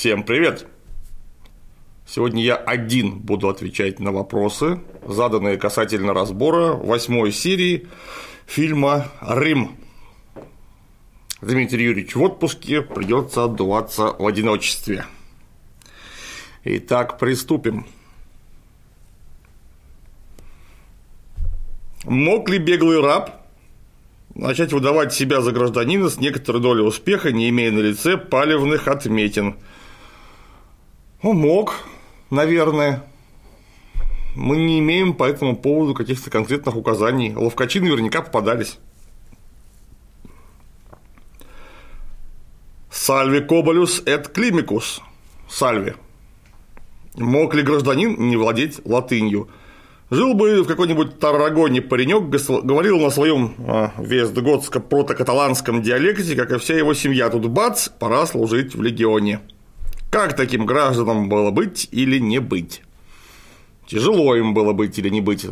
Всем привет! Сегодня я один буду отвечать на вопросы, заданные касательно разбора восьмой серии фильма «Рим». Дмитрий Юрьевич в отпуске, придется отдуваться в одиночестве. Итак, приступим. Мог ли беглый раб начать выдавать себя за гражданина с некоторой долей успеха, не имея на лице палевных отметин. Ну, мог, наверное. Мы не имеем по этому поводу каких-то конкретных указаний. Ловкачи наверняка попадались. Сальви Коболюс эт Климикус. Сальви. Мог ли гражданин не владеть латынью? Жил бы в какой-нибудь Таррагоне паренек, говорил на своем а, вестготско-протокаталанском диалекте, как и вся его семья. Тут бац, пора служить в легионе. Как таким гражданам было быть или не быть? Тяжело им было быть или не быть.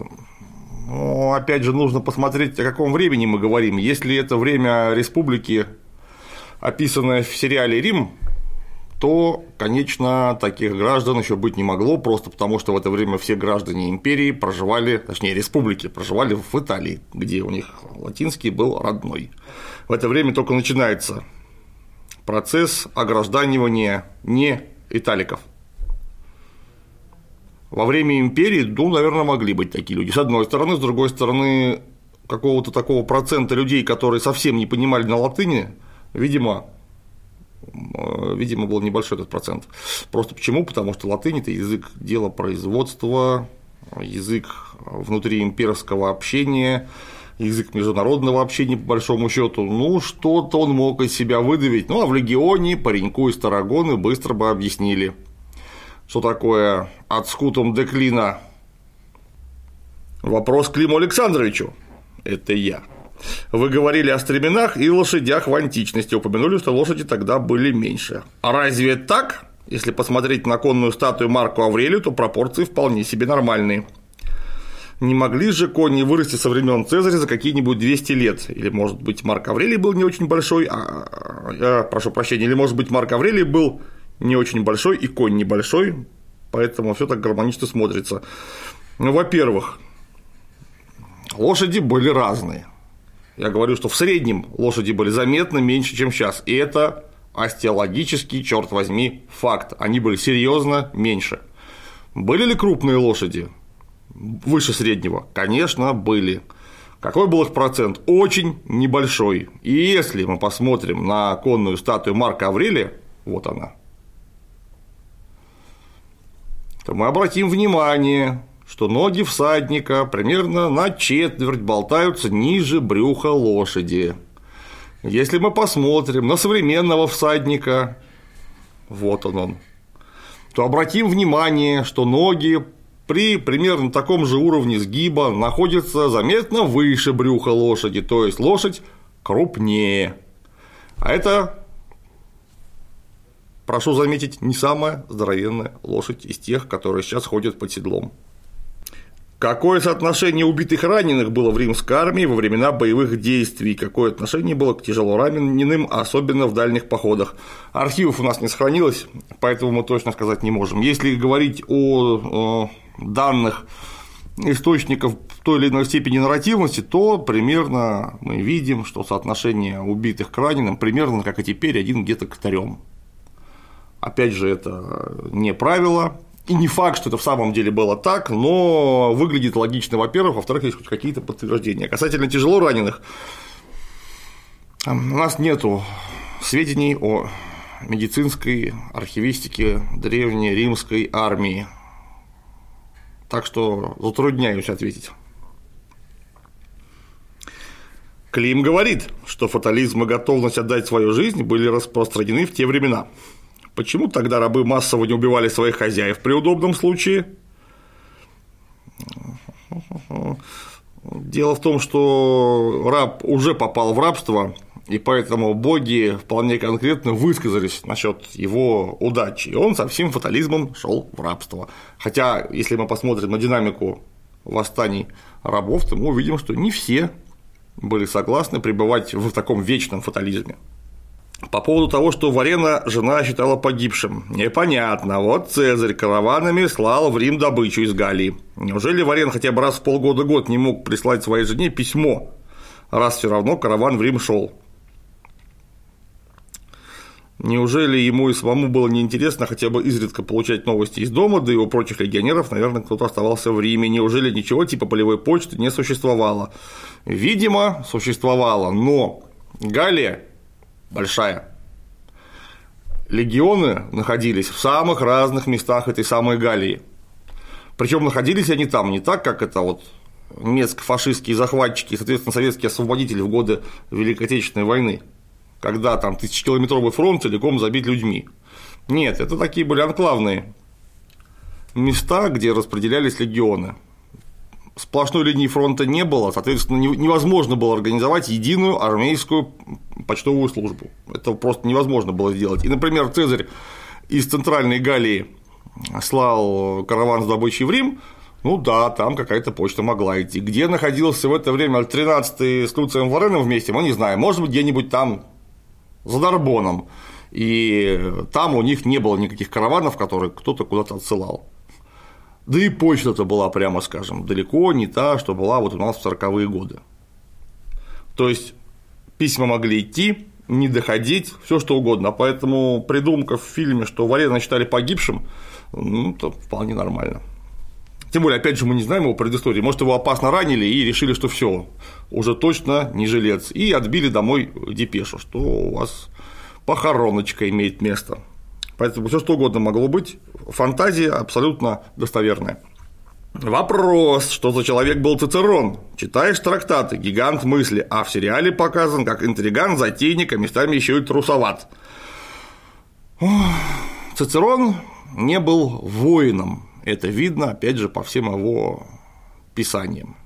Но, опять же, нужно посмотреть, о каком времени мы говорим. Если это время республики, описанное в сериале «Рим», то, конечно, таких граждан еще быть не могло, просто потому что в это время все граждане империи проживали, точнее, республики проживали в Италии, где у них латинский был родной. В это время только начинается процесс огражданивания не италиков. Во время империи, ну, наверное, могли быть такие люди. С одной стороны, с другой стороны, какого-то такого процента людей, которые совсем не понимали на латыни, видимо, Э, видимо, был небольшой этот процент. Просто почему? Потому что латынь – это язык дела производства, язык внутри имперского общения, язык международного общения, по большому счету, ну, что-то он мог из себя выдавить. Ну, а в легионе пареньку из Тарагоны быстро бы объяснили, что такое отскутом деклина. Вопрос к Климу Александровичу. Это я. Вы говорили о стременах и лошадях в античности, упомянули, что лошади тогда были меньше. А разве так? Если посмотреть на конную статую Марку Аврелию, то пропорции вполне себе нормальные. Не могли же кони вырасти со времен Цезаря за какие-нибудь 200 лет? Или, может быть, Марк Аврелий был не очень большой, а, а, прошу прощения, или, может быть, Марк Аврелий был не очень большой и конь небольшой, поэтому все так гармонично смотрится. Ну, во-первых, лошади были разные. Я говорю, что в среднем лошади были заметно меньше, чем сейчас. И это остеологический, черт возьми, факт. Они были серьезно меньше. Были ли крупные лошади выше среднего? Конечно, были. Какой был их процент? Очень небольшой. И если мы посмотрим на конную статую Марка Аврелия, вот она, то мы обратим внимание, что ноги всадника примерно на четверть болтаются ниже брюха лошади. Если мы посмотрим на современного всадника, вот он он, то обратим внимание, что ноги при примерно таком же уровне сгиба находятся заметно выше брюха лошади, то есть лошадь крупнее. А это, прошу заметить, не самая здоровенная лошадь из тех, которые сейчас ходят под седлом. Какое соотношение убитых и раненых было в римской армии во времена боевых действий? Какое отношение было к тяжело раненым, особенно в дальних походах? Архивов у нас не сохранилось, поэтому мы точно сказать не можем. Если говорить о данных источников в той или иной степени нарративности, то примерно мы видим, что соотношение убитых к раненым примерно, как и теперь, один где-то к трем. Опять же, это не правило, и не факт, что это в самом деле было так, но выглядит логично, во-первых, во-вторых, есть хоть какие-то подтверждения. Касательно тяжело раненых, у нас нету сведений о медицинской архивистике древней римской армии. Так что затрудняюсь ответить. Клим говорит, что фатализм и готовность отдать свою жизнь были распространены в те времена. Почему тогда рабы массово не убивали своих хозяев при удобном случае? Дело в том, что раб уже попал в рабство, и поэтому боги вполне конкретно высказались насчет его удачи, и он со всем фатализмом шел в рабство. Хотя, если мы посмотрим на динамику восстаний рабов, то мы увидим, что не все были согласны пребывать в таком вечном фатализме. По поводу того, что Варена жена считала погибшим. Непонятно. Вот Цезарь караванами слал в Рим добычу из Галлии. Неужели Варен хотя бы раз в полгода-год не мог прислать своей жене письмо, раз все равно караван в Рим шел? Неужели ему и самому было неинтересно хотя бы изредка получать новости из дома, да и у прочих легионеров, наверное, кто-то оставался в Риме. Неужели ничего типа полевой почты не существовало? Видимо, существовало, но Галия большая. Легионы находились в самых разных местах этой самой Галлии. Причем находились они там не так, как это вот немецко-фашистские захватчики и, соответственно, советские освободители в годы Великой Отечественной войны, когда там тысячекилометровый фронт целиком забит людьми. Нет, это такие были анклавные места, где распределялись легионы сплошной линии фронта не было, соответственно, невозможно было организовать единую армейскую почтовую службу. Это просто невозможно было сделать. И, например, Цезарь из Центральной Галлии слал караван с добычей в Рим, ну да, там какая-то почта могла идти. Где находился в это время 13-й с Луцием Вареном вместе, мы не знаем. Может быть, где-нибудь там за Дарбоном. И там у них не было никаких караванов, которые кто-то куда-то отсылал. Да и почта-то была, прямо скажем, далеко не та, что была вот у нас в 40-е годы. То есть письма могли идти, не доходить, все что угодно. Поэтому придумка в фильме, что Валерина считали погибшим, ну, это вполне нормально. Тем более, опять же, мы не знаем его предыстории. Может, его опасно ранили и решили, что все, уже точно не жилец. И отбили домой депешу, что у вас похороночка имеет место. Поэтому все что угодно могло быть. Фантазия абсолютно достоверная. Вопрос, что за человек был Цицерон? Читаешь трактаты, гигант мысли, а в сериале показан как интриган, затейник, а местами еще и трусоват. Цицерон не был воином, это видно, опять же, по всем его писаниям.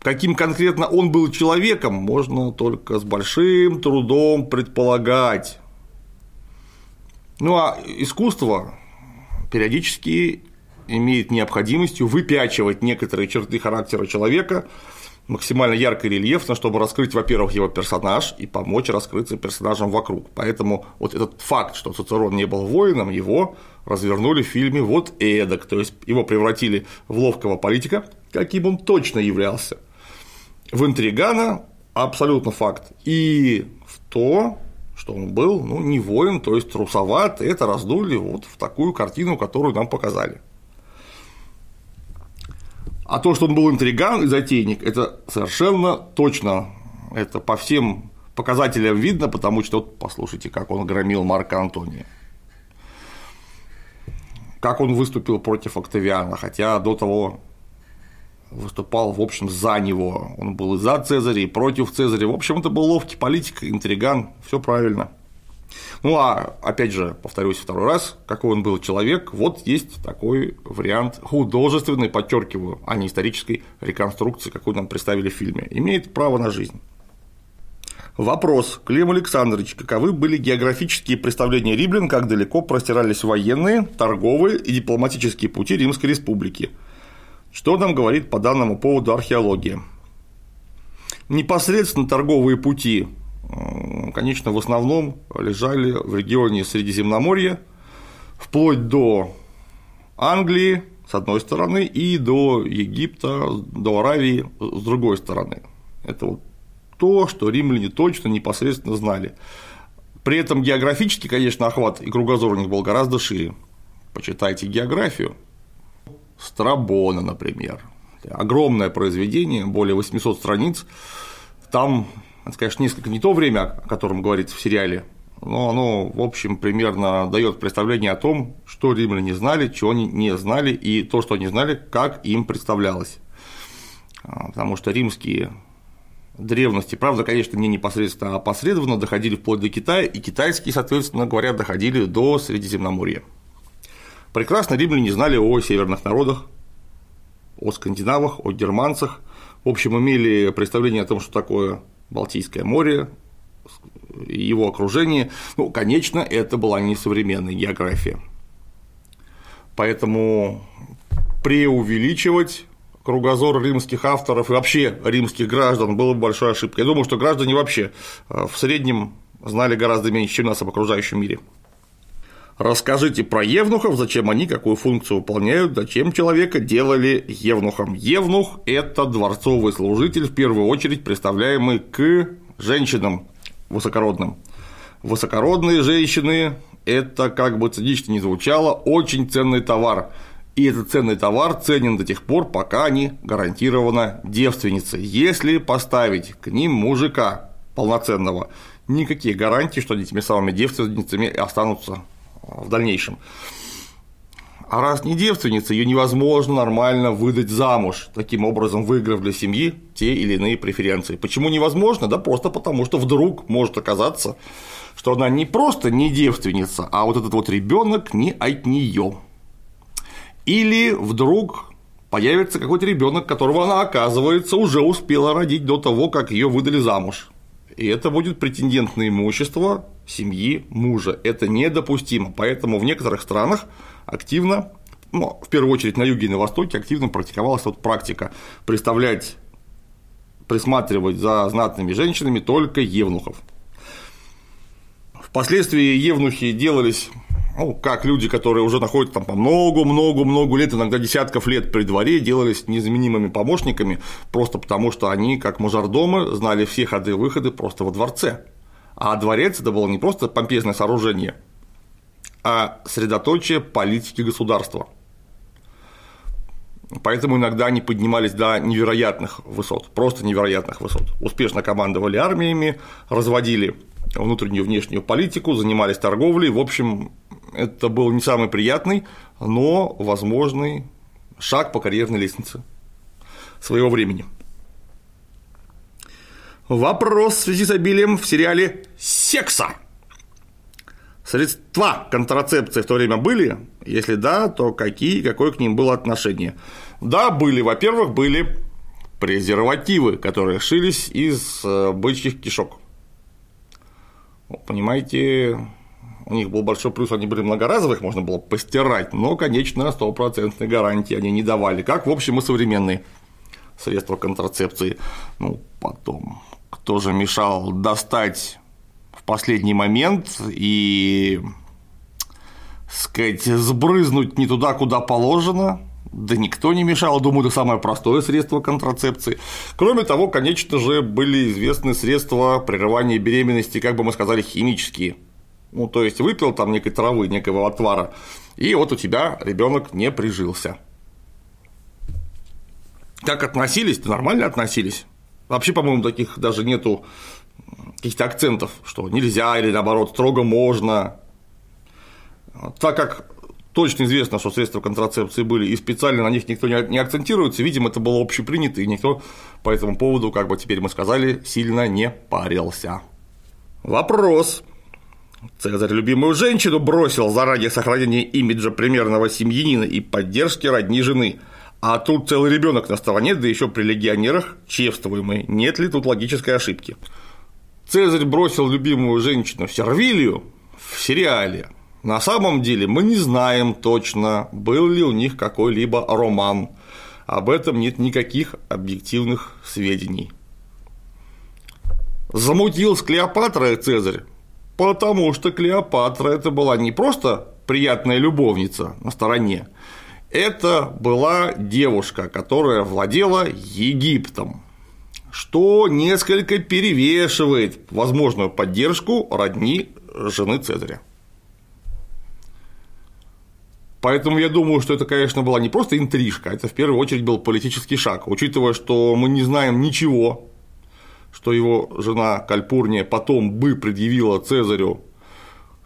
Каким конкретно он был человеком, можно только с большим трудом предполагать. Ну а искусство периодически имеет необходимостью выпячивать некоторые черты характера человека максимально ярко и рельефно, чтобы раскрыть, во-первых, его персонаж и помочь раскрыться персонажам вокруг. Поэтому вот этот факт, что Цицерон не был воином, его развернули в фильме вот эдак, то есть его превратили в ловкого политика, каким он точно являлся, в интригана абсолютно факт, и в то, что он был ну, не воин, то есть трусоват, это раздули вот в такую картину, которую нам показали. А то, что он был интриган и затейник, это совершенно точно, это по всем показателям видно, потому что вот послушайте, как он громил Марка Антония. Как он выступил против Октавиана, хотя до того выступал, в общем, за него. Он был и за Цезаря, и против Цезаря. В общем, это был ловкий политик, интриган, все правильно. Ну а опять же, повторюсь второй раз, какой он был человек, вот есть такой вариант художественной, подчеркиваю, а не исторической реконструкции, какую нам представили в фильме, имеет право на жизнь. Вопрос. Клим Александрович, каковы были географические представления римлян, как далеко простирались военные, торговые и дипломатические пути Римской Республики? Что нам говорит по данному поводу археология? Непосредственно торговые пути, конечно, в основном лежали в регионе Средиземноморья, вплоть до Англии, с одной стороны, и до Египта, до Аравии, с другой стороны. Это вот то, что римляне точно непосредственно знали. При этом географически, конечно, охват и кругозор у них был гораздо шире. Почитайте географию, Страбона, например. Огромное произведение, более 800 страниц. Там, это, конечно, несколько не то время, о котором говорится в сериале, но оно, в общем, примерно дает представление о том, что римляне знали, чего они не знали, и то, что они знали, как им представлялось. А, потому что римские древности, правда, конечно, не непосредственно, а опосредованно доходили вплоть до Китая, и китайские, соответственно говоря, доходили до Средиземноморья. Прекрасно римляне знали о северных народах, о скандинавах, о германцах, в общем, имели представление о том, что такое Балтийское море, его окружение. Ну, конечно, это была не современная география. Поэтому преувеличивать кругозор римских авторов и вообще римских граждан было бы большой ошибкой. Я думаю, что граждане вообще э, в среднем знали гораздо меньше, чем нас об окружающем мире. Расскажите про евнухов, зачем они какую функцию выполняют, зачем человека делали евнухом. Евнух – это дворцовый служитель, в первую очередь представляемый к женщинам высокородным. Высокородные женщины – это, как бы цинично ни звучало, очень ценный товар. И этот ценный товар ценен до тех пор, пока они гарантированно девственницы. Если поставить к ним мужика полноценного, никаких гарантий, что они этими самыми девственницами останутся в дальнейшем. А раз не девственница, ее невозможно нормально выдать замуж, таким образом выиграв для семьи те или иные преференции. Почему невозможно? Да просто потому, что вдруг может оказаться, что она не просто не девственница, а вот этот вот ребенок не от нее. Или вдруг появится какой-то ребенок, которого она, оказывается, уже успела родить до того, как ее выдали замуж. И это будет претендент на имущество семьи мужа. Это недопустимо. Поэтому в некоторых странах активно, ну, в первую очередь на юге и на востоке, активно практиковалась вот практика представлять, присматривать за знатными женщинами только евнухов. Впоследствии евнухи делались ну, как люди, которые уже находятся там по много-много-много лет, иногда десятков лет при дворе, делались незаменимыми помощниками, просто потому что они, как мажордомы, знали все ходы и выходы просто во дворце. А дворец это было не просто помпезное сооружение, а средоточие политики государства. Поэтому иногда они поднимались до невероятных высот, просто невероятных высот. Успешно командовали армиями, разводили внутреннюю и внешнюю политику, занимались торговлей. В общем, это был не самый приятный, но возможный шаг по карьерной лестнице своего времени. Вопрос в связи с обилием в сериале «Секса». Средства контрацепции в то время были? Если да, то какие какое к ним было отношение? Да, были. Во-первых, были презервативы, которые шились из э, бычьих кишок. Понимаете, у них был большой плюс, они были многоразовых, можно было постирать, но, конечно, стопроцентной гарантии они не давали, как, в общем, и современные средства контрацепции. Ну, потом, кто же мешал достать в последний момент и, сказать, сбрызнуть не туда, куда положено, да никто не мешал, думаю, это самое простое средство контрацепции. Кроме того, конечно же, были известны средства прерывания беременности, как бы мы сказали, химические. Ну, то есть выпил там некой травы, некого отвара, и вот у тебя ребенок не прижился. Как относились? Нормально относились. Вообще, по-моему, таких даже нету каких-то акцентов, что нельзя или наоборот строго можно. Так как точно известно, что средства контрацепции были, и специально на них никто не акцентируется, видимо, это было общепринято, и никто по этому поводу, как бы теперь мы сказали, сильно не парился. Вопрос. Цезарь любимую женщину бросил заради сохранения имиджа примерного семьянина и поддержки родни жены. А тут целый ребенок на стороне, да еще при легионерах чествуемый. Нет ли тут логической ошибки? Цезарь бросил любимую женщину в Сервилию в сериале. На самом деле мы не знаем точно, был ли у них какой-либо роман. Об этом нет никаких объективных сведений. Замутил с Клеопатрой Цезарь Потому что Клеопатра это была не просто приятная любовница на стороне, это была девушка, которая владела Египтом, что несколько перевешивает возможную поддержку родни жены Цезаря. Поэтому я думаю, что это, конечно, была не просто интрижка, это в первую очередь был политический шаг, учитывая, что мы не знаем ничего что его жена Кальпурния потом бы предъявила Цезарю,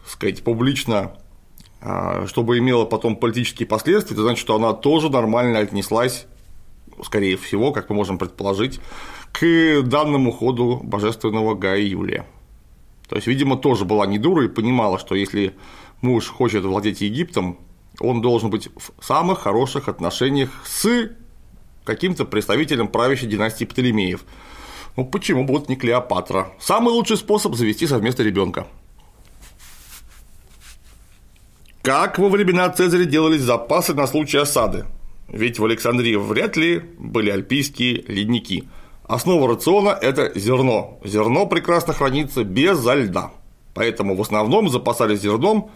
сказать, публично, а, чтобы имела потом политические последствия, это значит, что она тоже нормально отнеслась, скорее всего, как мы можем предположить, к данному ходу божественного Гая Юлия. То есть, видимо, тоже была не дура и понимала, что если муж хочет владеть Египтом, он должен быть в самых хороших отношениях с каким-то представителем правящей династии Птолемеев, ну почему будут не Клеопатра? Самый лучший способ завести совместно ребенка. Как во времена Цезаря делались запасы на случай осады? ведь в Александрии вряд ли были альпийские ледники. Основа рациона – это зерно. Зерно прекрасно хранится без льда. Поэтому в основном запасались зерном,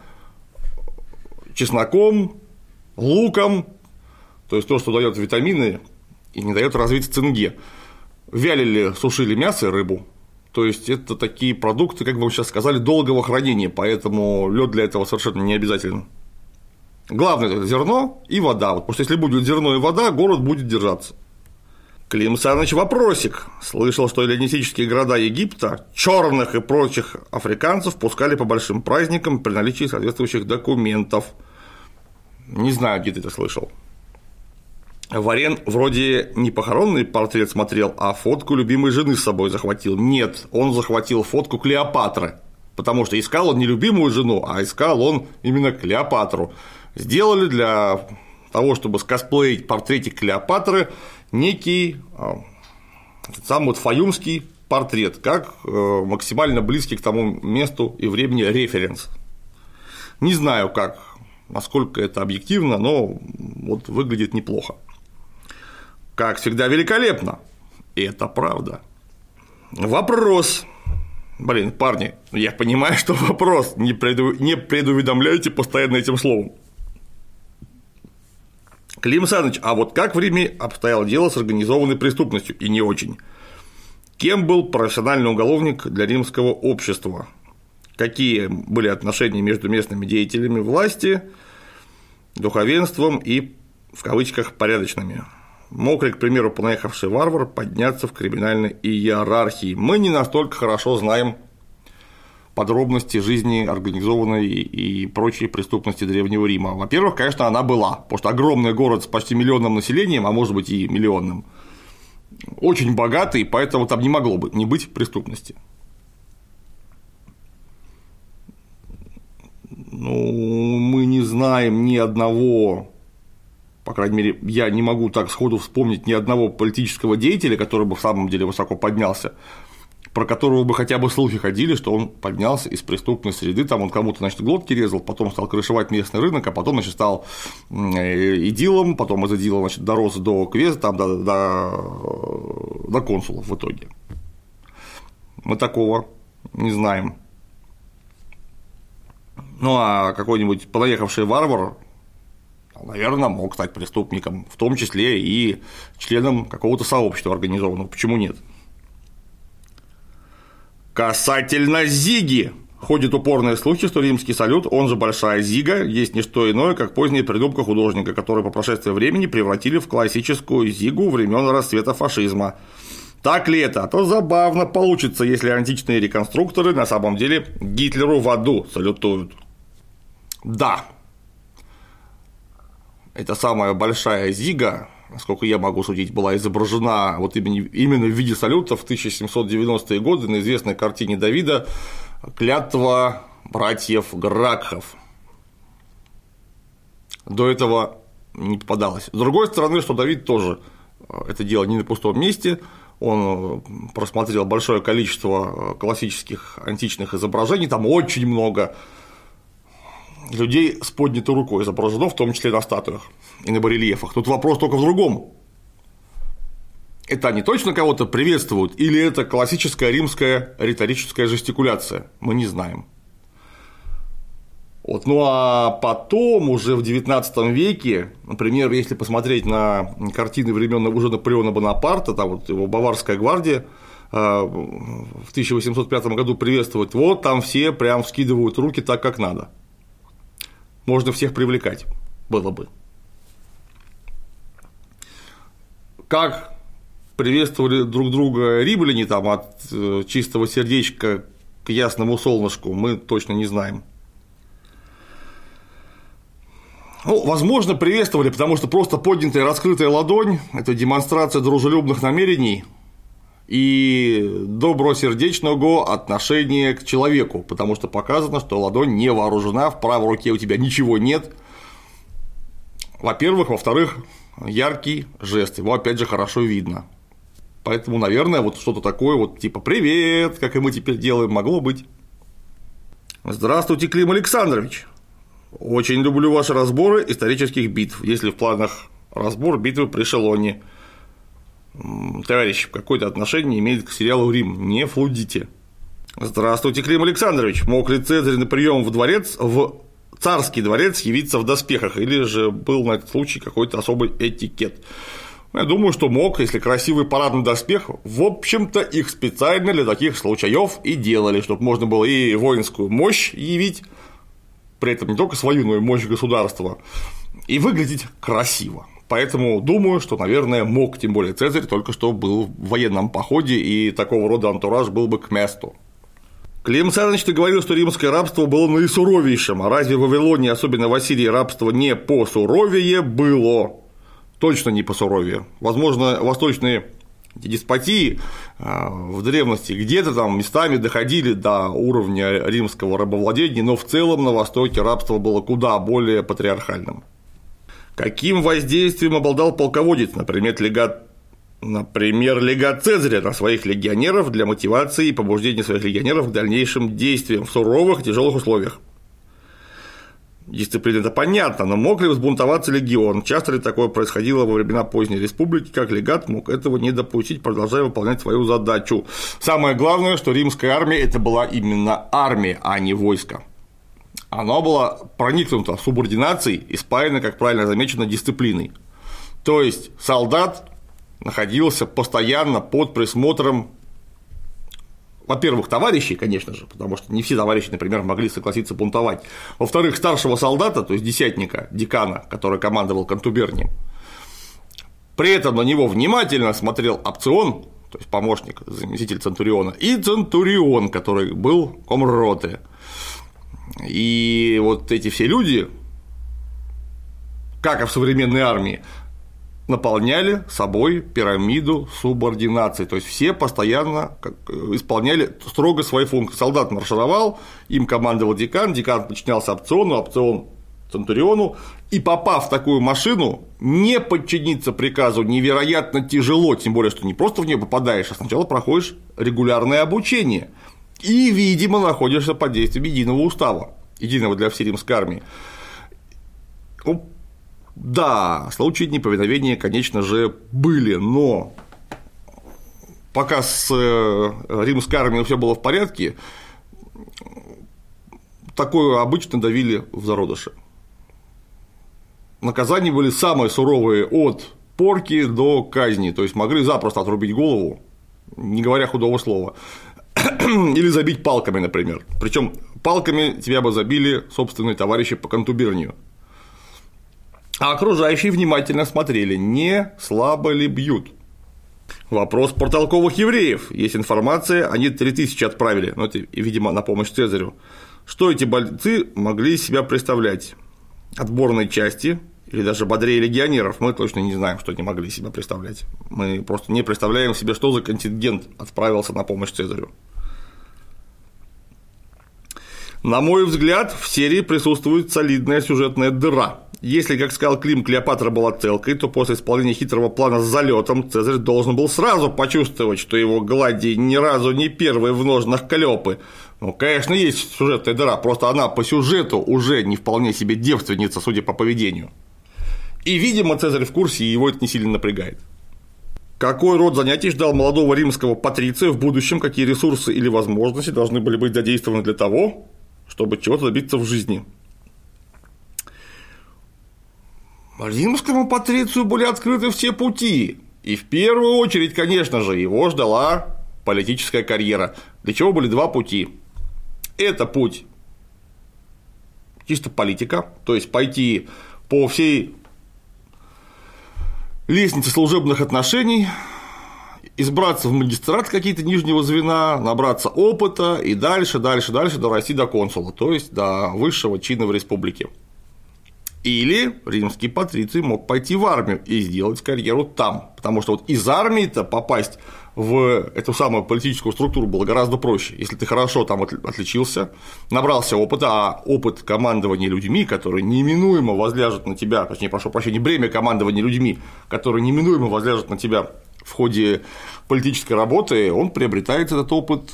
чесноком, луком, то есть то, что дает витамины и не дает развиться цинге. Вялили, сушили мясо и рыбу. То есть это такие продукты, как бы вы сейчас сказали, долгого хранения, поэтому лед для этого совершенно не обязательно. Главное это зерно и вода. Вот, потому что если будет зерно и вода, город будет держаться. Клим Саныч вопросик. Слышал, что эллинистические города Египта черных и прочих африканцев пускали по большим праздникам при наличии соответствующих документов. Не знаю, где ты это слышал. Варен вроде не похоронный портрет смотрел, а фотку любимой жены с собой захватил. Нет, он захватил фотку Клеопатры, потому что искал он не любимую жену, а искал он именно Клеопатру. Сделали для того, чтобы скосплеить портретик Клеопатры, некий а, сам вот фаюмский портрет, как э, максимально близкий к тому месту и времени референс. Не знаю, как, насколько это объективно, но вот выглядит неплохо как всегда, великолепно. И это правда. Вопрос. Блин, парни, я понимаю, что вопрос. Не, преду... не предуведомляйте постоянно этим словом. Клим Саныч, а вот как в Риме обстояло дело с организованной преступностью и не очень? Кем был профессиональный уголовник для римского общества? Какие были отношения между местными деятелями власти, духовенством и, в кавычках, порядочными? Мог ли, к примеру, понаехавший варвар подняться в криминальной иерархии? Мы не настолько хорошо знаем подробности жизни организованной и прочие преступности Древнего Рима. Во-первых, конечно, она была, потому что огромный город с почти миллионным населением, а может быть и миллионным, очень богатый, поэтому там не могло бы не быть преступности. Ну, мы не знаем ни одного по крайней мере, я не могу так сходу вспомнить ни одного политического деятеля, который бы в самом деле высоко поднялся, про которого бы хотя бы слухи ходили, что он поднялся из преступной среды, там он кому-то, значит, глотки резал, потом стал крышевать местный рынок, а потом, значит, стал э, идилом, потом из идила, значит, дорос до квеста, там, до, до, до консулов в итоге. Мы такого не знаем. Ну, а какой-нибудь понаехавший варвар, наверное, мог стать преступником, в том числе и членом какого-то сообщества организованного. Почему нет? Касательно Зиги. Ходят упорные слухи, что римский салют, он же Большая Зига, есть не что иное, как поздняя придумка художника, который по прошествии времени превратили в классическую Зигу времен расцвета фашизма. Так ли это? А то забавно получится, если античные реконструкторы на самом деле Гитлеру в аду салютуют. Да, эта самая большая зига, насколько я могу судить, была изображена вот именно, именно в виде салюта в 1790-е годы на известной картине Давида «Клятва братьев Гракхов». До этого не попадалось. С другой стороны, что Давид тоже э, это дело не на пустом месте, он э, просмотрел большое количество э, классических античных изображений, там очень много людей с поднятой рукой изображено, в том числе на статуях и на барельефах. Тут вопрос только в другом. Это они точно кого-то приветствуют, или это классическая римская риторическая жестикуляция? Мы не знаем. Вот. Ну а потом, уже в XIX веке, например, если посмотреть на картины времен уже Наполеона Бонапарта, там вот его Баварская гвардия, э, в 1805 году приветствовать, вот там все прям вскидывают руки так, как надо можно всех привлекать было бы. Как приветствовали друг друга римляне там от э, чистого сердечка к ясному солнышку, мы точно не знаем. Ну, возможно, приветствовали, потому что просто поднятая раскрытая ладонь – это демонстрация дружелюбных намерений и добросердечного отношения к человеку, потому что показано, что ладонь не вооружена, в правой руке у тебя ничего нет. Во-первых, во-вторых, яркий жест, его опять же хорошо видно. Поэтому, наверное, вот что-то такое, вот типа «Привет», как и мы теперь делаем, могло быть. Здравствуйте, Клим Александрович. Очень люблю ваши разборы исторических битв. Если в планах Разбор битвы при Шелоне. Товарищ, какое-то отношение имеет к сериалу Рим, не флудите. Здравствуйте, Клим Александрович. Мог ли Цезарь на прием в дворец, в царский дворец явиться в доспехах, или же был на этот случай какой-то особый этикет? Я думаю, что мог, если красивый парадный доспех, в общем-то, их специально для таких случаев и делали, чтобы можно было и воинскую мощь явить, при этом не только свою, но и мощь государства, и выглядеть красиво. Поэтому думаю, что, наверное, мог, тем более Цезарь, только что был в военном походе, и такого рода антураж был бы к месту. Клим Саныч, ты говорил, что римское рабство было наисуровейшим, а разве в Вавилоне, особенно в Ассирии, рабство не посуровее было? Точно не посуровее. Возможно, восточные деспотии а, в древности где-то там местами доходили до уровня римского рабовладения, но в целом на Востоке рабство было куда более патриархальным. Каким воздействием обладал полководец, например, легат Например, легат Цезаря на своих легионеров для мотивации и побуждения своих легионеров к дальнейшим действиям в суровых тяжелых условиях. Дисциплина это понятно, но мог ли взбунтоваться легион? Часто ли такое происходило во времена поздней республики, как легат мог этого не допустить, продолжая выполнять свою задачу? Самое главное, что римская армия это была именно армия, а не войско. Она была проникнута субординацией и спаяна, как правильно замечено, дисциплиной. То есть солдат находился постоянно под присмотром во-первых, товарищей, конечно же, потому что не все товарищи, например, могли согласиться бунтовать. Во-вторых, старшего солдата, то есть десятника, декана, который командовал контубернием. При этом на него внимательно смотрел опцион, то есть помощник, заместитель Центуриона, и Центурион, который был комроты. И вот эти все люди, как и в современной армии, наполняли собой пирамиду субординации. То есть все постоянно исполняли строго свои функции. Солдат маршировал, им командовал декан, декан подчинялся опциону, опцион Центуриону, и попав в такую машину, не подчиниться приказу невероятно тяжело, тем более, что не просто в нее попадаешь, а сначала проходишь регулярное обучение и, видимо, находишься под действием единого устава, единого для всей римской армии. Да, случаи неповиновения, конечно же, были, но пока с э, римской армией все было в порядке, такое обычно давили в зародыше. Наказания были самые суровые от порки до казни, то есть могли запросто отрубить голову, не говоря худого слова, или забить палками, например. Причем палками тебя бы забили собственные товарищи по контубернию. А окружающие внимательно смотрели, не слабо ли бьют. Вопрос про толковых евреев. Есть информация, они 3000 отправили, но это, видимо, на помощь Цезарю. Что эти бойцы могли себя представлять? Отборной части или даже бодрее легионеров, мы точно не знаем, что они могли себя представлять. Мы просто не представляем себе, что за контингент отправился на помощь Цезарю. На мой взгляд, в серии присутствует солидная сюжетная дыра. Если, как сказал Клим, Клеопатра была целкой, то после исполнения хитрого плана с залетом Цезарь должен был сразу почувствовать, что его гладий ни разу не первый в ножнах Клёпы. Ну, конечно, есть сюжетная дыра, просто она по сюжету уже не вполне себе девственница, судя по поведению. И, видимо, Цезарь в курсе, и его это не сильно напрягает. Какой род занятий ждал молодого римского патриция в будущем, какие ресурсы или возможности должны были быть задействованы для того, чтобы чего-то добиться в жизни. Римскому патрицию были открыты все пути, и в первую очередь, конечно же, его ждала политическая карьера, для чего были два пути. Это путь чисто политика, то есть пойти по всей лестнице служебных отношений, избраться в магистрат какие-то нижнего звена, набраться опыта и дальше, дальше, дальше дорасти до консула, то есть до высшего чина в республике. Или римский патриций мог пойти в армию и сделать карьеру там, потому что вот из армии-то попасть в эту самую политическую структуру было гораздо проще, если ты хорошо там отличился, набрался опыта, а опыт командования людьми, который неминуемо возляжет на тебя, точнее, прошу прощения, бремя командования людьми, который неминуемо возляжет на тебя в ходе политической работы, он приобретает этот опыт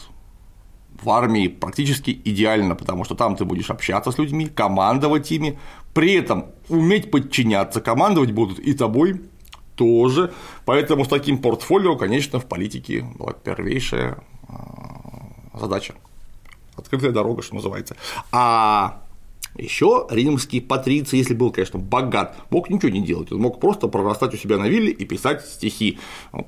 в армии практически идеально, потому что там ты будешь общаться с людьми, командовать ими, при этом уметь подчиняться, командовать будут и тобой тоже. Поэтому с таким портфолио, конечно, в политике была первейшая а, задача. Открытая дорога, что называется. А еще римский патриций, если был, конечно, богат, мог ничего не делать, он мог просто прорастать у себя на вилле и писать стихи,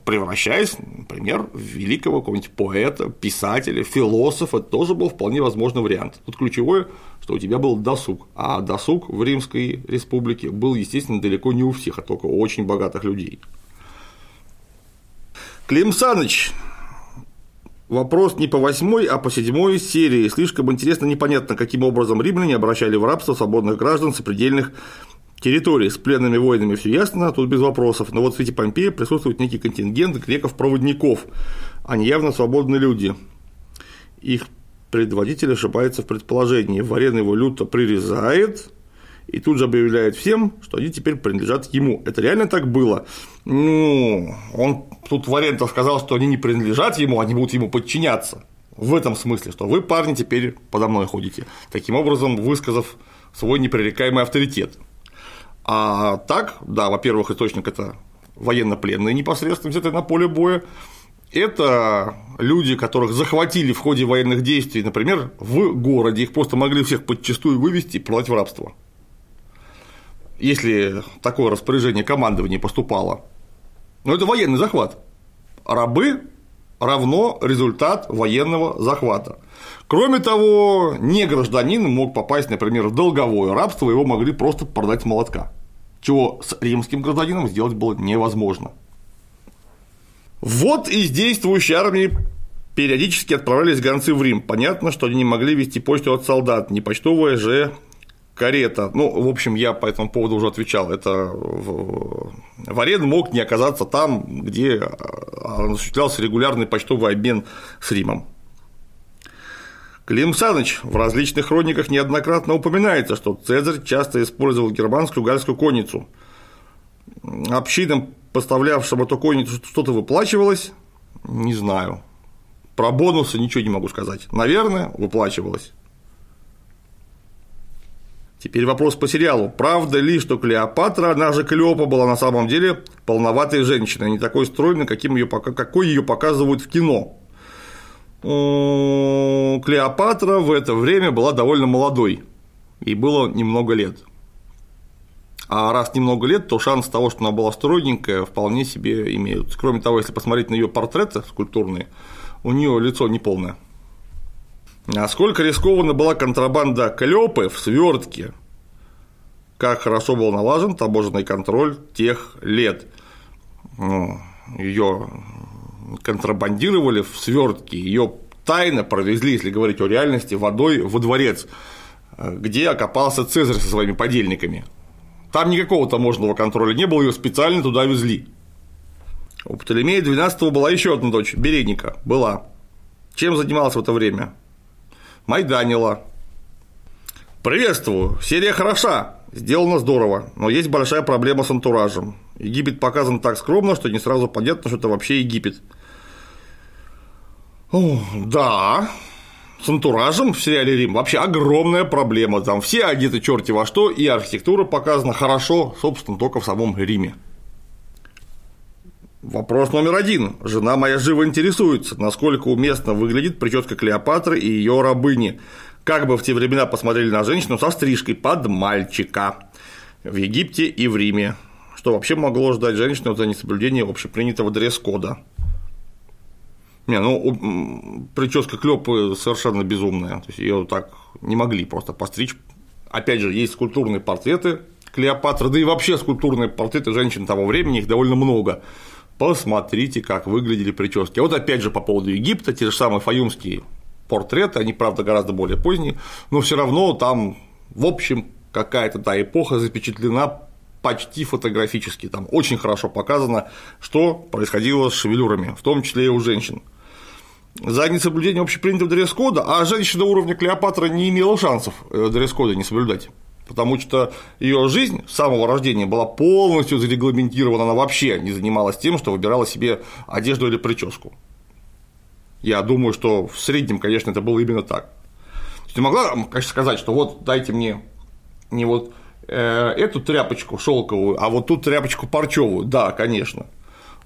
превращаясь, например, в великого какого-нибудь поэта, писателя, философа, тоже был вполне возможный вариант. Тут ключевое, что у тебя был досуг, а досуг в Римской республике был, естественно, далеко не у всех, а только у очень богатых людей. Клим Саныч Вопрос не по восьмой, а по седьмой серии. Слишком интересно, непонятно, каким образом римляне обращали в рабство свободных граждан сопредельных территорий. С пленными воинами все ясно, тут без вопросов. Но вот в свете Помпея присутствует некий контингент греков-проводников, они явно свободные люди. Их предводитель ошибается в предположении. Варен его люто прирезает, и тут же объявляет всем, что они теперь принадлежат ему. Это реально так было? Ну, он тут Варентов сказал, что они не принадлежат ему, они будут ему подчиняться. В этом смысле, что вы, парни, теперь подо мной ходите. Таким образом, высказав свой непререкаемый авторитет. А так, да, во-первых, источник это военнопленные непосредственно взятые на поле боя. Это люди, которых захватили в ходе военных действий, например, в городе, их просто могли всех подчастую вывести и продать в рабство если такое распоряжение командования поступало. Но это военный захват. Рабы равно результат военного захвата. Кроме того, не гражданин мог попасть, например, в долговое рабство, его могли просто продать молотка, чего с римским гражданином сделать было невозможно. Вот из действующей армии периодически отправлялись гонцы в Рим. Понятно, что они не могли вести почту от солдат, не почтовая же карета, ну, в общем, я по этому поводу уже отвечал, это Варен мог не оказаться там, где а, осуществлялся регулярный почтовый обмен с Римом. Клим Саныч в различных хрониках неоднократно упоминается, что Цезарь часто использовал германскую гальскую конницу. Общинам, поставлявшим эту конницу, что-то выплачивалось, не знаю. Про бонусы ничего не могу сказать. Наверное, выплачивалось. Теперь вопрос по сериалу. Правда ли, что Клеопатра, она же Клеопа, была на самом деле полноватой женщиной, не такой стройной, каким ее, какой ее показывают в кино? Клеопатра в это время была довольно молодой, ей было немного лет. А раз немного лет, то шанс того, что она была стройненькая, вполне себе имеются. Кроме того, если посмотреть на ее портреты скульптурные, у нее лицо неполное. Насколько рискованно была контрабанда клёпы в свертке, как хорошо был налажен таможенный контроль тех лет. Ну, ее контрабандировали в свертке, ее тайно провезли, если говорить о реальности, водой во дворец, где окопался Цезарь со своими подельниками. Там никакого таможенного контроля не было, ее специально туда везли. У Птолемея XII была еще одна дочь, Бередника, была. Чем занималась в это время? Майданила. Приветствую, серия хороша, сделано здорово, но есть большая проблема с антуражем. Египет показан так скромно, что не сразу понятно, что это вообще Египет. О, да, с антуражем в сериале Рим вообще огромная проблема. Там все одеты черти во что, и архитектура показана хорошо, собственно, только в самом Риме. Вопрос номер один. Жена моя живо интересуется, насколько уместно выглядит прическа Клеопатры и ее рабыни. Как бы в те времена посмотрели на женщину со стрижкой под мальчика в Египте и в Риме. Что вообще могло ждать женщину за несоблюдение общепринятого дресс-кода? Не, ну, прическа Клёпы совершенно безумная. То есть ее так не могли просто постричь. Опять же, есть скульптурные портреты Клеопатры, да и вообще скульптурные портреты женщин того времени, их довольно много. Посмотрите, как выглядели прически. А вот опять же по поводу Египта, те же самые фаюмские портреты, они, правда, гораздо более поздние, но все равно там, в общем, какая-то та эпоха запечатлена почти фотографически. Там очень хорошо показано, что происходило с шевелюрами, в том числе и у женщин. За несоблюдение общепринятого дресс-кода, а женщина уровня Клеопатра не имела шансов э, дресс-кода не соблюдать потому что ее жизнь с самого рождения была полностью зарегламентирована, она вообще не занималась тем, что выбирала себе одежду или прическу. Я думаю, что в среднем, конечно, это было именно так. Ты могла, конечно, сказать, что вот дайте мне не вот э, эту тряпочку шелковую, а вот тут тряпочку парчевую. Да, конечно.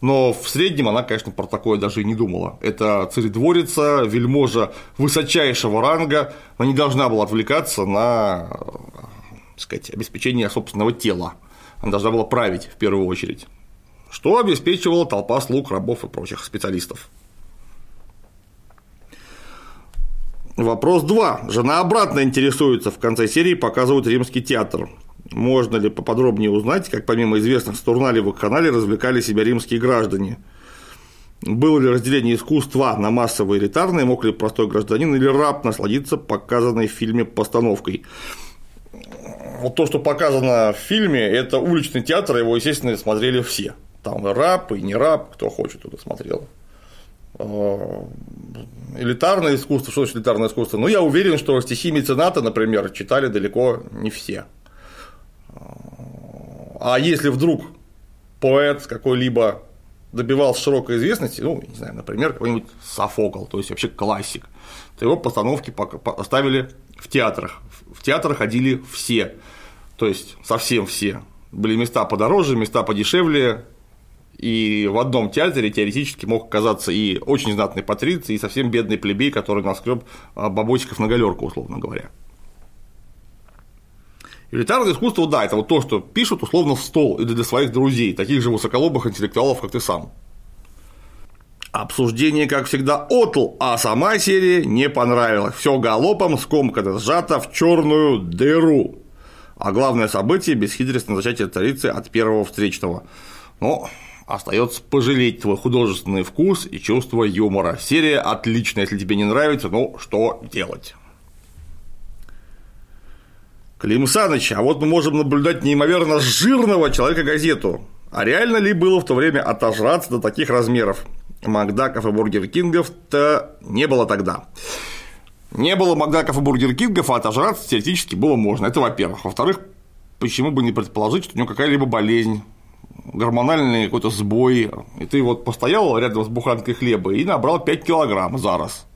Но в среднем она, конечно, про такое даже и не думала. Это царедворица, вельможа высочайшего ранга, она не должна была отвлекаться на так сказать, обеспечение собственного тела. Она должна была править в первую очередь, что обеспечивала толпа слуг, рабов и прочих специалистов. Вопрос 2. Жена обратно интересуется. В конце серии показывают римский театр. Можно ли поподробнее узнать, как помимо известных Стурнали в канале развлекали себя римские граждане? Было ли разделение искусства на массовые и элитарные, мог ли простой гражданин или раб насладиться показанной в фильме постановкой? Вот то, что показано в фильме, это уличный театр, его, естественно, смотрели все. Там и раб, и не раб, кто хочет туда смотрел. Э, элитарное искусство, что значит элитарное искусство? Ну, я уверен, что стихи мецената, например, читали далеко не все. Э, а если вдруг поэт какой-либо добивался широкой известности, ну, не знаю, например, какой-нибудь Софокл, то есть вообще классик, то его постановки поставили в театрах. В театры ходили все, то есть совсем все. Были места подороже, места подешевле, и в одном театре теоретически мог оказаться и очень знатный патриций, и совсем бедный плебей, который наскреб а, бабосиков на галерку, условно говоря. Элитарное искусство, да, это вот то, что пишут условно в стол или для своих друзей, таких же высоколобых интеллектуалов, как ты сам. Обсуждение, как всегда, отл, а сама серия не понравилась. Все галопом скомкано, сжато в черную дыру. А главное событие – бесхитростное зачатие царицы от первого встречного. Но Остается пожалеть твой художественный вкус и чувство юмора. Серия отличная, если тебе не нравится, ну что делать? Клим Саныч, а вот мы можем наблюдать неимоверно жирного человека-газету. А реально ли было в то время отожраться до таких размеров? Макдаков и Бургер Кингов-то не было тогда. Не было Макдаков и Бургер Кингов, а отожраться теоретически было можно. Это во-первых. Во-вторых, почему бы не предположить, что у него какая-либо болезнь, гормональный какой-то сбой, и ты вот постоял рядом с буханкой хлеба и набрал 5 килограмм за раз.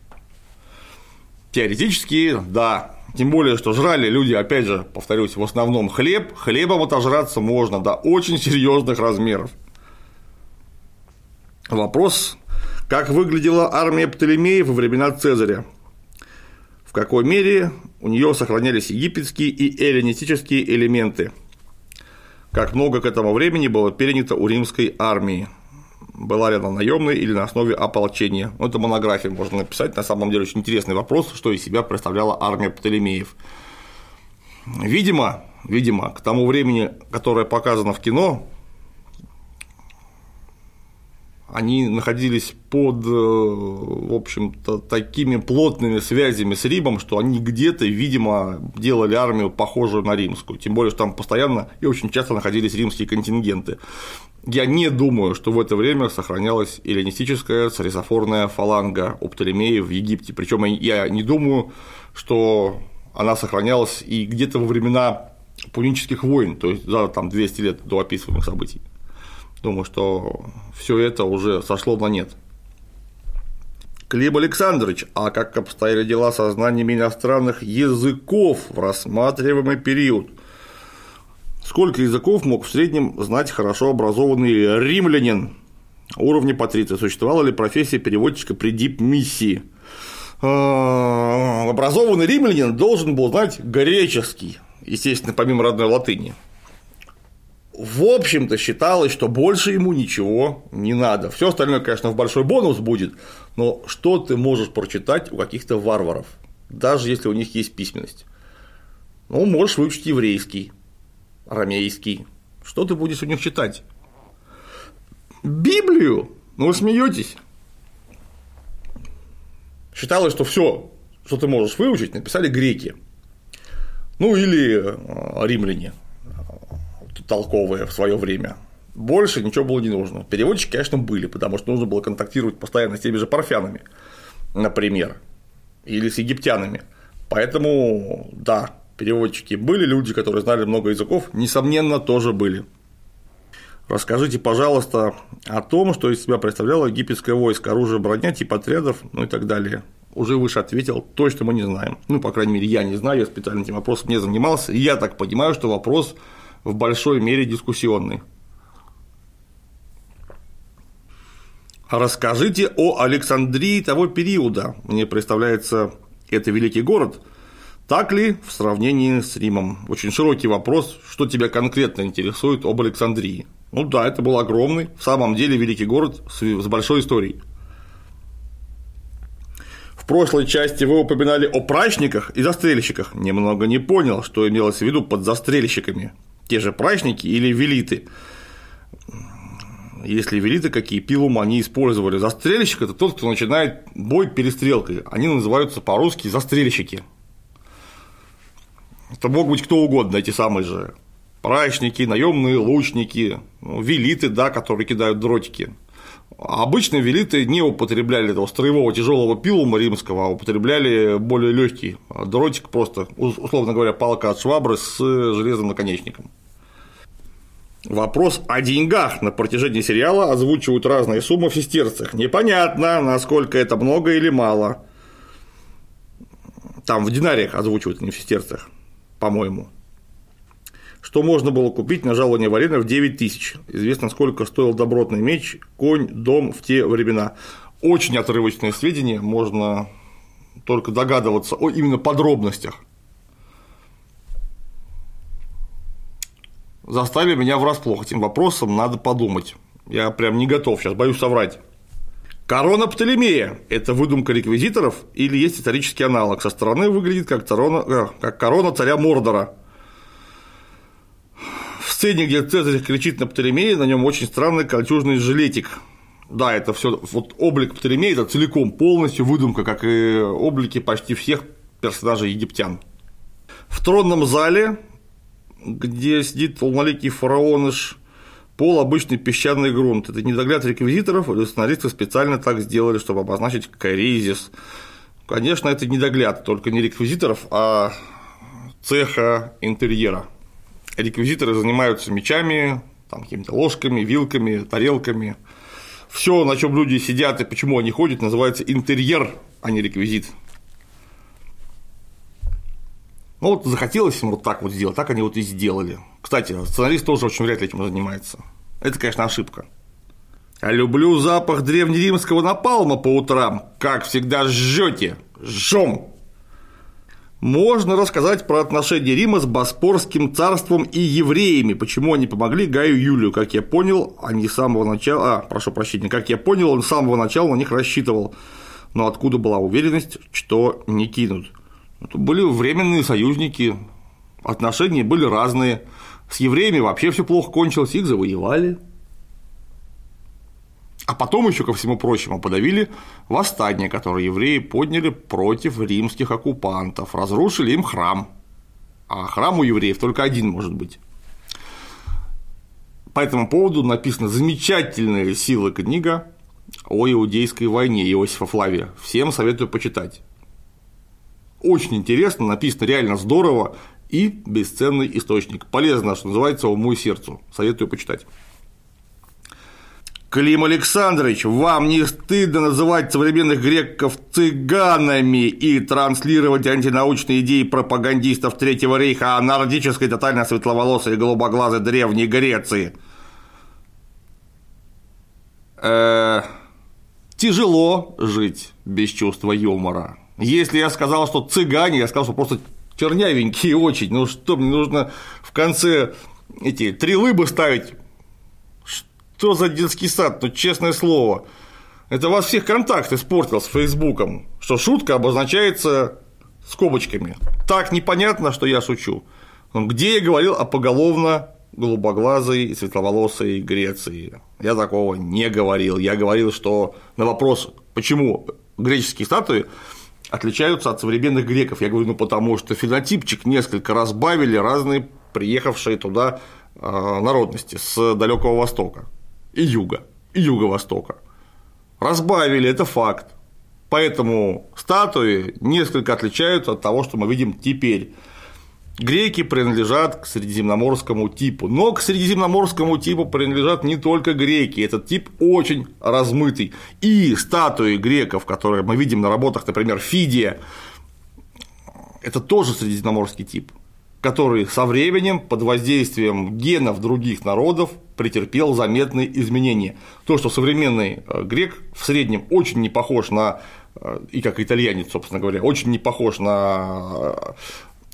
Теоретически, да. Тем более, что жрали люди, опять же, повторюсь, в основном хлеб, хлебом отожраться можно до очень серьезных размеров. Вопрос, как выглядела армия Птолемеев во времена Цезаря? В какой мере у нее сохранялись египетские и эллинистические элементы – как много к этому времени было перенято у римской армии. Была ли она наемной или на основе ополчения? Ну, это монография можно написать. На самом деле очень интересный вопрос, что из себя представляла армия Птолемеев. Видимо, видимо, к тому времени, которое показано в кино, они находились под, э, в общем-то, такими плотными связями с Римом, что они где-то, видимо, делали армию похожую на римскую, тем более, что там постоянно и очень часто находились римские контингенты. Я не думаю, что в это время сохранялась эллинистическая царисофорная фаланга у Птолемеев в Египте, причем я не думаю, что она сохранялась и где-то во времена пунических войн, то есть за там 200 лет до описываемых событий. Думаю, что все это уже сошло на нет. Клим Александрович, а как обстояли дела со знаниями иностранных языков в рассматриваемый период? Сколько языков мог в среднем знать хорошо образованный римлянин уровня патриция? Существовала ли профессия переводчика при дип-миссии? А, образованный римлянин должен был знать греческий, естественно, помимо родной латыни в общем-то считалось, что больше ему ничего не надо. Все остальное, конечно, в большой бонус будет, но что ты можешь прочитать у каких-то варваров, даже если у них есть письменность? Ну, можешь выучить еврейский, арамейский. Что ты будешь у них читать? Библию? Ну, вы смеетесь. Считалось, что все, что ты можешь выучить, написали греки. Ну или э, римляне толковые в свое время. Больше ничего было не нужно. Переводчики, конечно, были, потому что нужно было контактировать постоянно с теми же парфянами, например, или с египтянами. Поэтому, да, переводчики были, люди, которые знали много языков, несомненно, тоже были. Расскажите, пожалуйста, о том, что из себя представляло египетское войско, оружие, броня, тип отрядов, ну и так далее. Уже выше ответил, точно мы не знаем. Ну, по крайней мере, я не знаю, я специально этим вопросом не занимался. И я так понимаю, что вопрос в большой мере дискуссионный. Расскажите о Александрии того периода. Мне представляется, это великий город. Так ли в сравнении с Римом? Очень широкий вопрос, что тебя конкретно интересует об Александрии. Ну да, это был огромный, в самом деле великий город с большой историей. В прошлой части вы упоминали о прачниках и застрельщиках. Немного не понял, что имелось в виду под застрельщиками. Те же прачники или велиты. Если велиты какие пилум они использовали. Застрельщик – это тот, кто начинает бой перестрелкой. Они называются по-русски застрельщики. Это мог быть кто угодно, эти самые же прачники, наемные лучники, ну, велиты, да, которые кидают дротики. Обычно велиты не употребляли этого строевого тяжелого пилума римского, а употребляли более легкий дротик, просто, условно говоря, палка от швабры с железным наконечником. Вопрос о деньгах на протяжении сериала озвучивают разные суммы в сестерцах. Непонятно, насколько это много или мало. Там в динариях озвучивают, не в сестерцах, по-моему что можно было купить на жалование Варена в 9 тысяч. Известно, сколько стоил добротный меч, конь, дом в те времена. Очень отрывочные сведения, можно только догадываться о именно подробностях. Заставили меня врасплох этим вопросом, надо подумать. Я прям не готов, сейчас боюсь соврать. Корона Птолемея – это выдумка реквизиторов или есть исторический аналог? Со стороны выглядит как, корона, э, как корона царя Мордора – сцене, где Цезарь кричит на Птолемея, на нем очень странный кольчужный жилетик. Да, это все вот облик Птолемея это целиком полностью выдумка, как и облики почти всех персонажей египтян. В тронном зале, где сидит полноликий фараоныш, пол обычный песчаный грунт. Это недогляд реквизиторов, или сценаристы специально так сделали, чтобы обозначить кризис. Конечно, это недогляд, только не реквизиторов, а цеха интерьера реквизиторы занимаются мечами, там, какими-то ложками, вилками, тарелками. Все, на чем люди сидят и почему они ходят, называется интерьер, а не реквизит. Ну вот захотелось им вот так вот сделать, так они вот и сделали. Кстати, сценарист тоже очень вряд ли этим занимается. Это, конечно, ошибка. Я люблю запах древнеримского напалма по утрам. Как всегда жжете. Жжем можно рассказать про отношения Рима с Боспорским царством и евреями, почему они помогли Гаю Юлию, как я понял, они с самого начала, а, прошу прощения, как я понял, он с самого начала на них рассчитывал, но откуда была уверенность, что не кинут? Это были временные союзники, отношения были разные, с евреями вообще все плохо кончилось, их завоевали, а потом еще, ко всему прочему, подавили восстание, которое евреи подняли против римских оккупантов, разрушили им храм. А храм у евреев только один может быть. По этому поводу написана замечательная сила книга о иудейской войне Иосифа Флавия. Всем советую почитать. Очень интересно, написано реально здорово и бесценный источник. Полезно, что называется, уму и сердцу. Советую почитать. Клим Александрович, вам не стыдно называть современных греков цыганами и транслировать антинаучные идеи пропагандистов Третьего рейха о нордической тотально светловолосой и голубоглазой Древней Греции? Э, тяжело жить без чувства юмора. Если я сказал, что цыгане, я сказал, что просто чернявенькие очень. Ну что, мне нужно в конце эти три лыбы ставить что за детский сад, ну честное слово. Это у вас всех контакт испортил с Фейсбуком, что шутка обозначается скобочками. Так непонятно, что я шучу. Где я говорил о поголовно голубоглазой и светловолосой Греции? Я такого не говорил. Я говорил, что на вопрос, почему греческие статуи отличаются от современных греков, я говорю, ну потому что фенотипчик несколько разбавили разные приехавшие туда а, народности с далекого востока и юга, и юго-востока. Разбавили, это факт. Поэтому статуи несколько отличаются от того, что мы видим теперь. Греки принадлежат к средиземноморскому типу, но к средиземноморскому типу принадлежат не только греки, этот тип очень размытый. И статуи греков, которые мы видим на работах, например, Фидия, это тоже средиземноморский тип, который со временем под воздействием генов других народов претерпел заметные изменения. То, что современный э, грек в среднем очень не похож на э, и как итальянец, собственно говоря, очень не похож на э,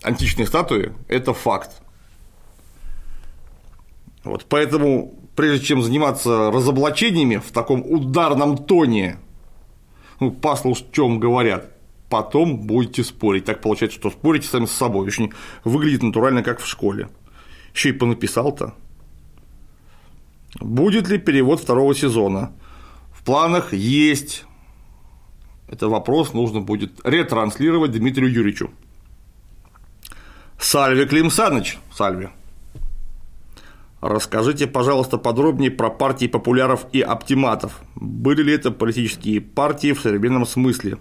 античные статуи – это факт. Вот, поэтому, прежде чем заниматься разоблачениями в таком ударном тоне, ну, чем говорят, потом будете спорить. Так получается, что спорите сами с собой. Очень выглядит натурально, как в школе. Еще и понаписал-то. Будет ли перевод второго сезона? В планах есть. Это вопрос нужно будет ретранслировать Дмитрию Юрьевичу. Сальве Клим Саныч, Сальве. Расскажите, пожалуйста, подробнее про партии популяров и оптиматов. Были ли это политические партии в современном смысле?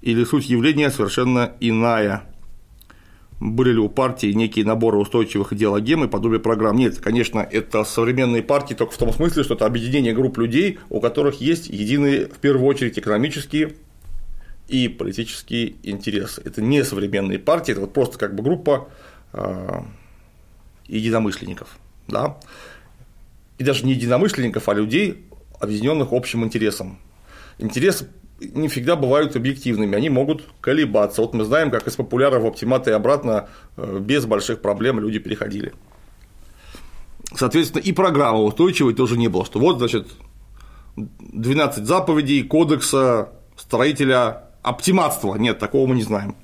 Или суть явления совершенно иная? Были ли у партии некие наборы устойчивых идеологем и подобие программ? Нет, конечно, это современные партии только в том смысле, что это объединение групп людей, у которых есть единые, в первую очередь, экономические и политические интересы. Это не современные партии, это вот просто как бы группа э, единомышленников. Да? И даже не единомышленников, а людей, объединенных общим интересом. Интересы не всегда бывают объективными, они могут колебаться. Вот мы знаем, как из популяра в оптиматы и обратно э, без больших проблем люди переходили. Соответственно, и программы устойчивой тоже не было, что вот, значит, 12 заповедей кодекса строителя оптиматства. Нет, такого мы не знаем.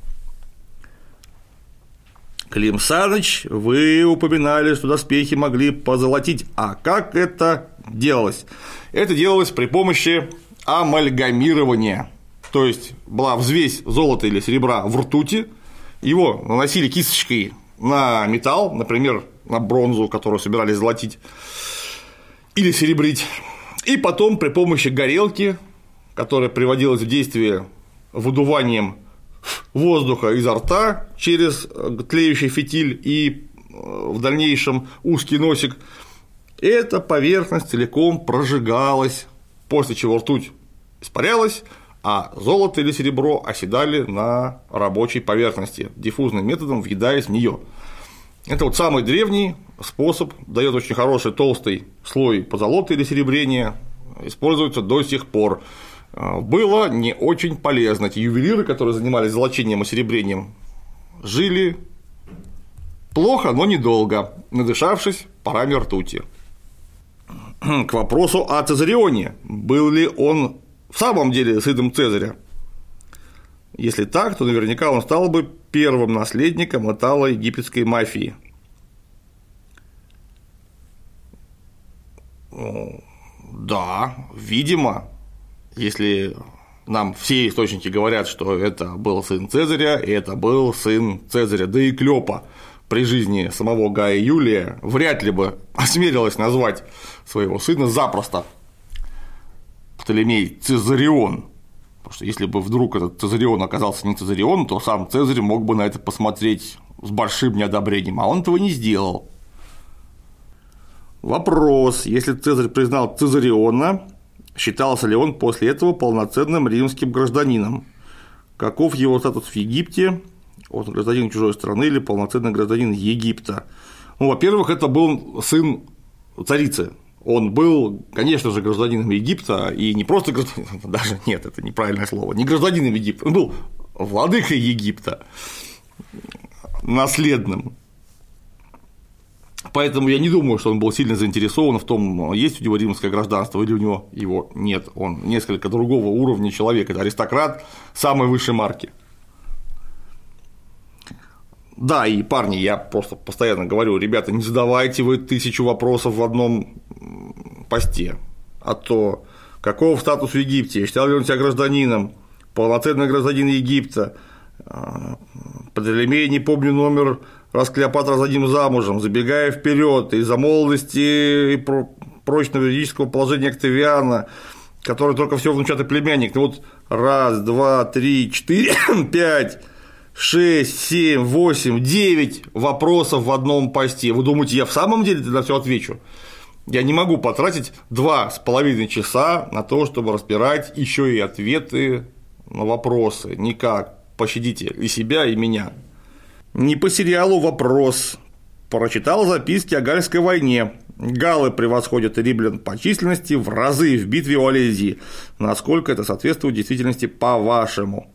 Клим Саныч, вы упоминали, что доспехи могли позолотить. А как это делалось? Это делалось при помощи амальгамирования. То есть была взвесь золота или серебра в ртути, его наносили кисточкой на металл, например, на бронзу, которую собирались золотить или серебрить, и потом при помощи горелки, которая приводилась в действие выдуванием воздуха изо рта через тлеющий фитиль и э, в дальнейшем узкий носик, эта поверхность целиком прожигалась, после чего ртуть испарялась, а золото или серебро оседали на рабочей поверхности, диффузным методом въедаясь в нее. Это вот самый древний способ, дает очень хороший толстый слой позолоты или серебрения, используется до сих пор. А, было не очень полезно. Эти ювелиры, которые занимались золочением и серебрением, жили плохо, но недолго, надышавшись парами ртути. К вопросу о Цезарионе. Был ли он в самом деле сыном Цезаря? Если так, то наверняка он стал бы первым наследником итало-египетской мафии. Да, видимо, если нам все источники говорят, что это был сын Цезаря, и это был сын Цезаря, да и Клёпа при жизни самого Гая Юлия вряд ли бы осмелилась назвать своего сына запросто Птолемей Цезарион, потому что если бы вдруг этот Цезарион оказался не Цезарион, то сам Цезарь мог бы на это посмотреть с большим неодобрением, а он этого не сделал. Вопрос, если Цезарь признал Цезариона, Считался ли он после этого полноценным римским гражданином? Каков его статус в Египте? Он гражданин чужой страны или полноценный гражданин Египта? Ну, во-первых, это был сын царицы. Он был, конечно же, гражданином Египта, и не просто гражданином, даже нет, это неправильное слово, не гражданином Египта, он был владыкой Египта, наследным. Поэтому я не думаю, что он был сильно заинтересован в том, есть у него римское гражданство или у него его нет. Он несколько другого уровня человек, это аристократ самой высшей марки. Да, и парни, я просто постоянно говорю, ребята, не задавайте вы тысячу вопросов в одном посте, а то какого статус в Египте, считал ли он себя гражданином, полноценный гражданин Египта, а, Пантелемей, не помню номер раз Клеопатра за ним замужем, забегая вперед из-за молодости и прочного юридического положения Октавиана, который только все внучатый племянник. Ну вот раз, два, три, четыре, пять, 6, 7, 8, 9 вопросов в одном посте. Вы думаете, я в самом деле на все отвечу? Я не могу потратить два с половиной часа на то, чтобы разбирать еще и ответы на вопросы. Никак. Пощадите и себя, и меня. Не по сериалу вопрос. Прочитал записки о Гальской войне. Галы превосходят римлян по численности в разы в битве у Олезии. Насколько это соответствует действительности по-вашему?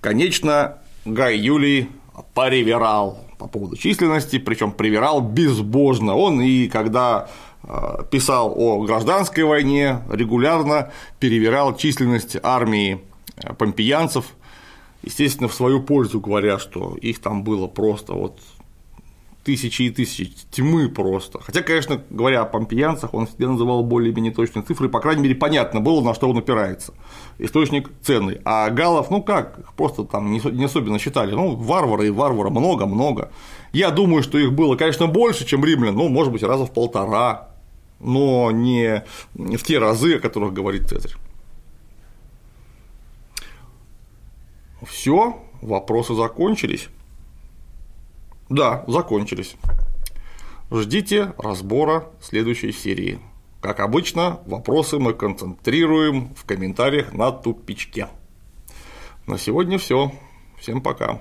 Конечно, Гай Юлий перевирал по поводу численности, причем привирал безбожно. Он и когда э, писал о гражданской войне, регулярно перевирал численность армии э, помпеянцев, естественно, в свою пользу говоря, что их там было просто вот тысячи и тысячи, тьмы просто. Хотя, конечно, говоря о помпеянцах, он всегда называл более-менее точные цифры, по крайней мере, понятно было, на что он опирается. Источник ценный. А галов, ну как, их просто там не особенно считали. Ну, варвары и варвара много-много. Я думаю, что их было, конечно, больше, чем римлян, ну, может быть, раза в полтора, но не в те разы, о которых говорит Цезарь. Все, вопросы закончились. Да, закончились. Ждите разбора следующей серии. Как обычно, вопросы мы концентрируем в комментариях на тупичке. На сегодня все. Всем пока.